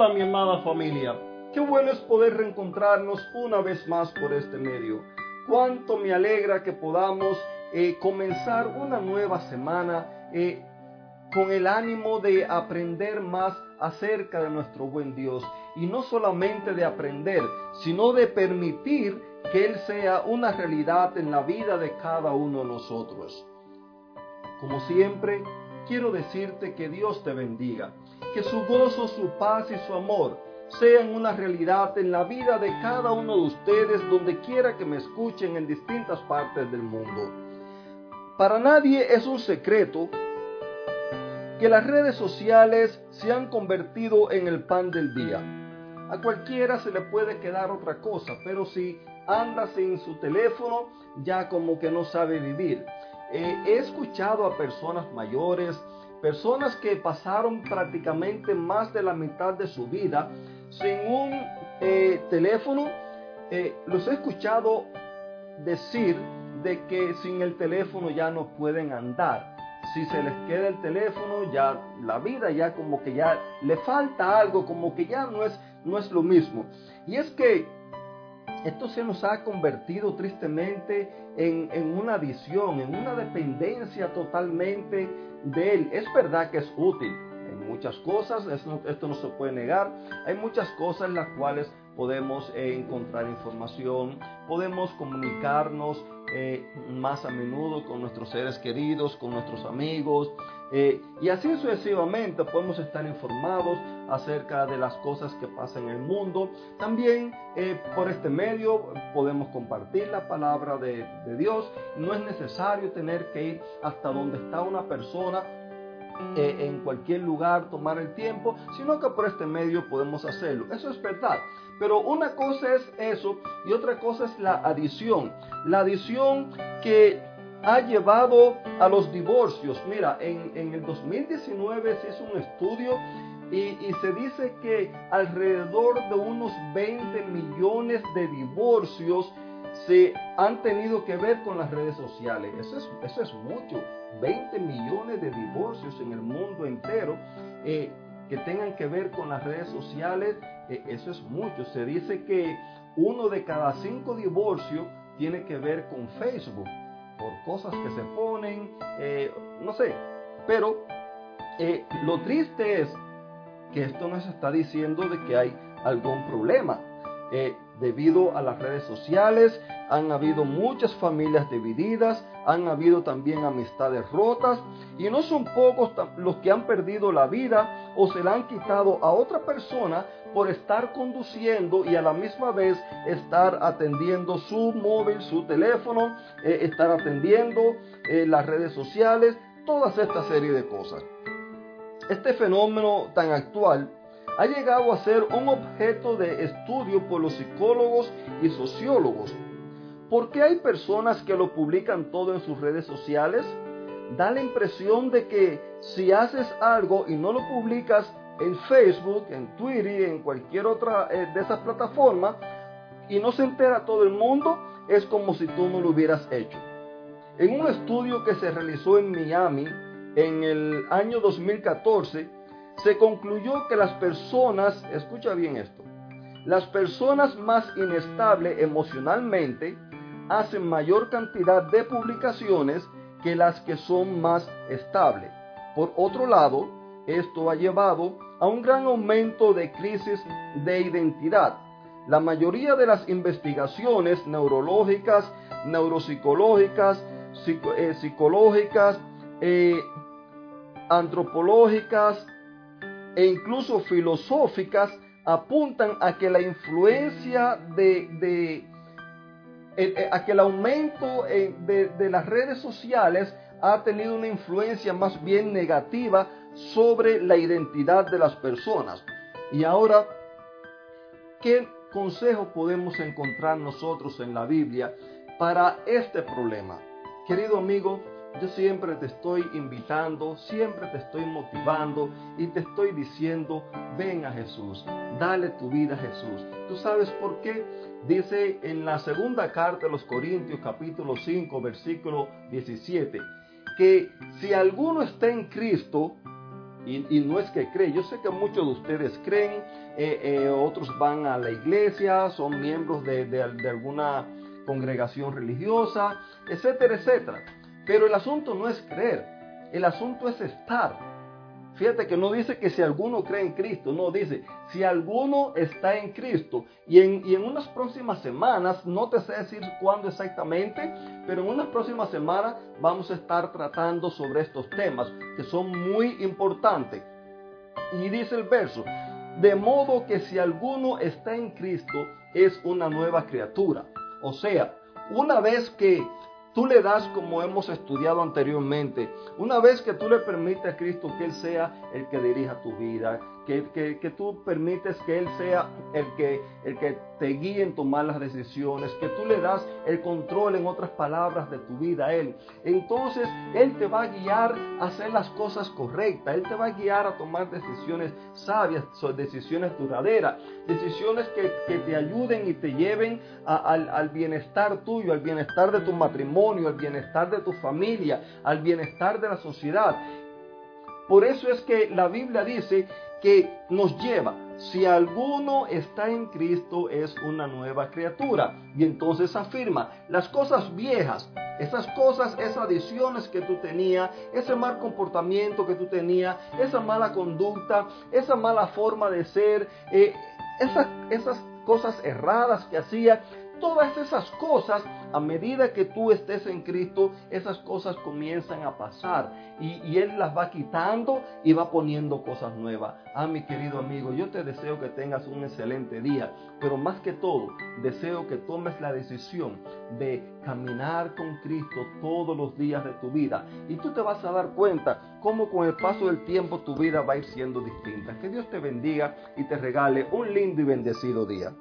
Hola mi amada familia, qué bueno es poder reencontrarnos una vez más por este medio. Cuánto me alegra que podamos eh, comenzar una nueva semana eh, con el ánimo de aprender más acerca de nuestro buen Dios. Y no solamente de aprender, sino de permitir que Él sea una realidad en la vida de cada uno de nosotros. Como siempre, quiero decirte que Dios te bendiga, que su gozo, su paz y su amor sean una realidad en la vida de cada uno de ustedes donde quiera que me escuchen en distintas partes del mundo. Para nadie es un secreto que las redes sociales se han convertido en el pan del día. A cualquiera se le puede quedar otra cosa, pero si anda sin su teléfono, ya como que no sabe vivir. Eh, he escuchado a personas mayores, personas que pasaron prácticamente más de la mitad de su vida sin un eh, teléfono. Eh, los he escuchado decir de que sin el teléfono ya no pueden andar. Si se les queda el teléfono, ya la vida ya como que ya le falta algo, como que ya no es, no es lo mismo. Y es que esto se nos ha convertido tristemente en, una adición, en una dependencia totalmente de Él. Es verdad que es útil en muchas cosas, esto, no se puede negar. Hay muchas cosas en las cuales podemos eh, encontrar información, podemos comunicarnos eh, más a menudo con nuestros seres queridos, con nuestros amigos, eh, y así sucesivamente podemos estar informados acerca de las cosas que pasan en el mundo. También eh, por este medio podemos compartir la palabra de, de Dios. No es necesario tener que ir hasta donde está una persona eh, en cualquier lugar tomar el tiempo, sino que por este medio podemos hacerlo. Eso es verdad. Pero una cosa es eso y otra cosa es la adición. La adición que ha llevado a los divorcios. Mira, en, el 2019 se hizo un estudio y, se dice que alrededor de unos 20 millones de divorcios se han tenido que ver con las redes sociales. Eso es, eso es mucho. 20 millones de divorcios en el mundo entero eh, que tengan que ver con las redes sociales. Eh, eso es mucho. Se dice que uno de cada cinco divorcios tiene que ver con Facebook por cosas que se ponen, eh, no sé. Pero lo triste es que esto nos está diciendo de que hay algún problema. Eh, debido a las redes sociales, han habido muchas familias divididas, han habido también amistades rotas y no son pocos los que han perdido la vida o se la han quitado a otra persona por estar conduciendo y a la misma vez estar atendiendo su móvil, su teléfono, eh, estar atendiendo eh, las redes sociales, todas esta serie de cosas. Este fenómeno tan actual ha llegado a ser un objeto de estudio por los psicólogos y sociólogos. ¿Por qué hay personas que lo publican todo en sus redes sociales? Da la impresión de que si haces algo y no lo publicas en Facebook, en Twitter, en cualquier otra eh, de esas plataformas, y no se entera todo el mundo, es como si tú no lo hubieras hecho. En un estudio que se realizó en Miami en el año 2014, se concluyó que las personas, escucha bien esto, las personas más inestables emocionalmente hacen mayor cantidad de publicaciones que las que son más estables. Por otro lado, esto ha llevado a un gran aumento de crisis de identidad. La mayoría de las investigaciones neurológicas, neuropsicológicas, eh, psicológicas, eh, antropológicas e incluso filosóficas apuntan a que la influencia de, eh, a que el aumento de las redes sociales ha tenido una influencia más bien negativa sobre la identidad de las personas. Y ahora, ¿qué consejo podemos encontrar nosotros en la Biblia para este problema? Querido amigo, yo siempre te estoy invitando, siempre te estoy motivando y te estoy diciendo, ven a Jesús, dale tu vida a Jesús. ¿Tú sabes por qué? Dice en la segunda carta de los Corintios capítulo 5 versículo 17, que si alguno está en Cristo, Y, no es que creen, yo sé que muchos de ustedes creen, eh, eh, otros van a la iglesia, son miembros de alguna congregación religiosa, etcétera, etcétera. Pero el asunto no es creer, el asunto es estar. Fíjate que no dice que si alguno cree en Cristo, no dice si alguno está en Cristo. Y en, y en unas próximas semanas, no te sé decir cuándo exactamente, pero en unas próximas semanas vamos a estar tratando sobre estos temas que son muy importantes. Y dice el verso, de modo que si alguno está en Cristo, es una nueva criatura. O sea, una vez que tú le das como hemos estudiado anteriormente, una vez que tú le permites a Cristo que Él sea el que dirija tu vida, que, tú permites que Él sea el que, el que te guíe en tomar las decisiones, que tú le das el control, en otras palabras, de tu vida a Él. Entonces Él te va a guiar a hacer las cosas correctas, Él te va a guiar a tomar decisiones sabias, decisiones duraderas, decisiones que, te ayuden y te lleven al, al bienestar tuyo, al bienestar de tu matrimonio, al bienestar de tu familia, al bienestar de la sociedad. Por eso es que la Biblia dice que nos lleva, si alguno está en Cristo es una nueva criatura. Y entonces afirma, las cosas viejas, esas cosas, esas adiciones que tú tenías, ese mal comportamiento que tú tenías, esa mala conducta, esa mala forma de ser, eh, esas, esas cosas erradas que hacía, todas esas cosas, a medida que tú estés en Cristo, esas cosas comienzan a pasar y, Él las va quitando y va poniendo cosas nuevas. Ah, mi querido amigo, yo te deseo que tengas un excelente día, pero más que todo, deseo que tomes la decisión de caminar con Cristo todos los días de tu vida y tú te vas a dar cuenta cómo con el paso del tiempo tu vida va a ir siendo distinta. Que Dios te bendiga y te regale un lindo y bendecido día.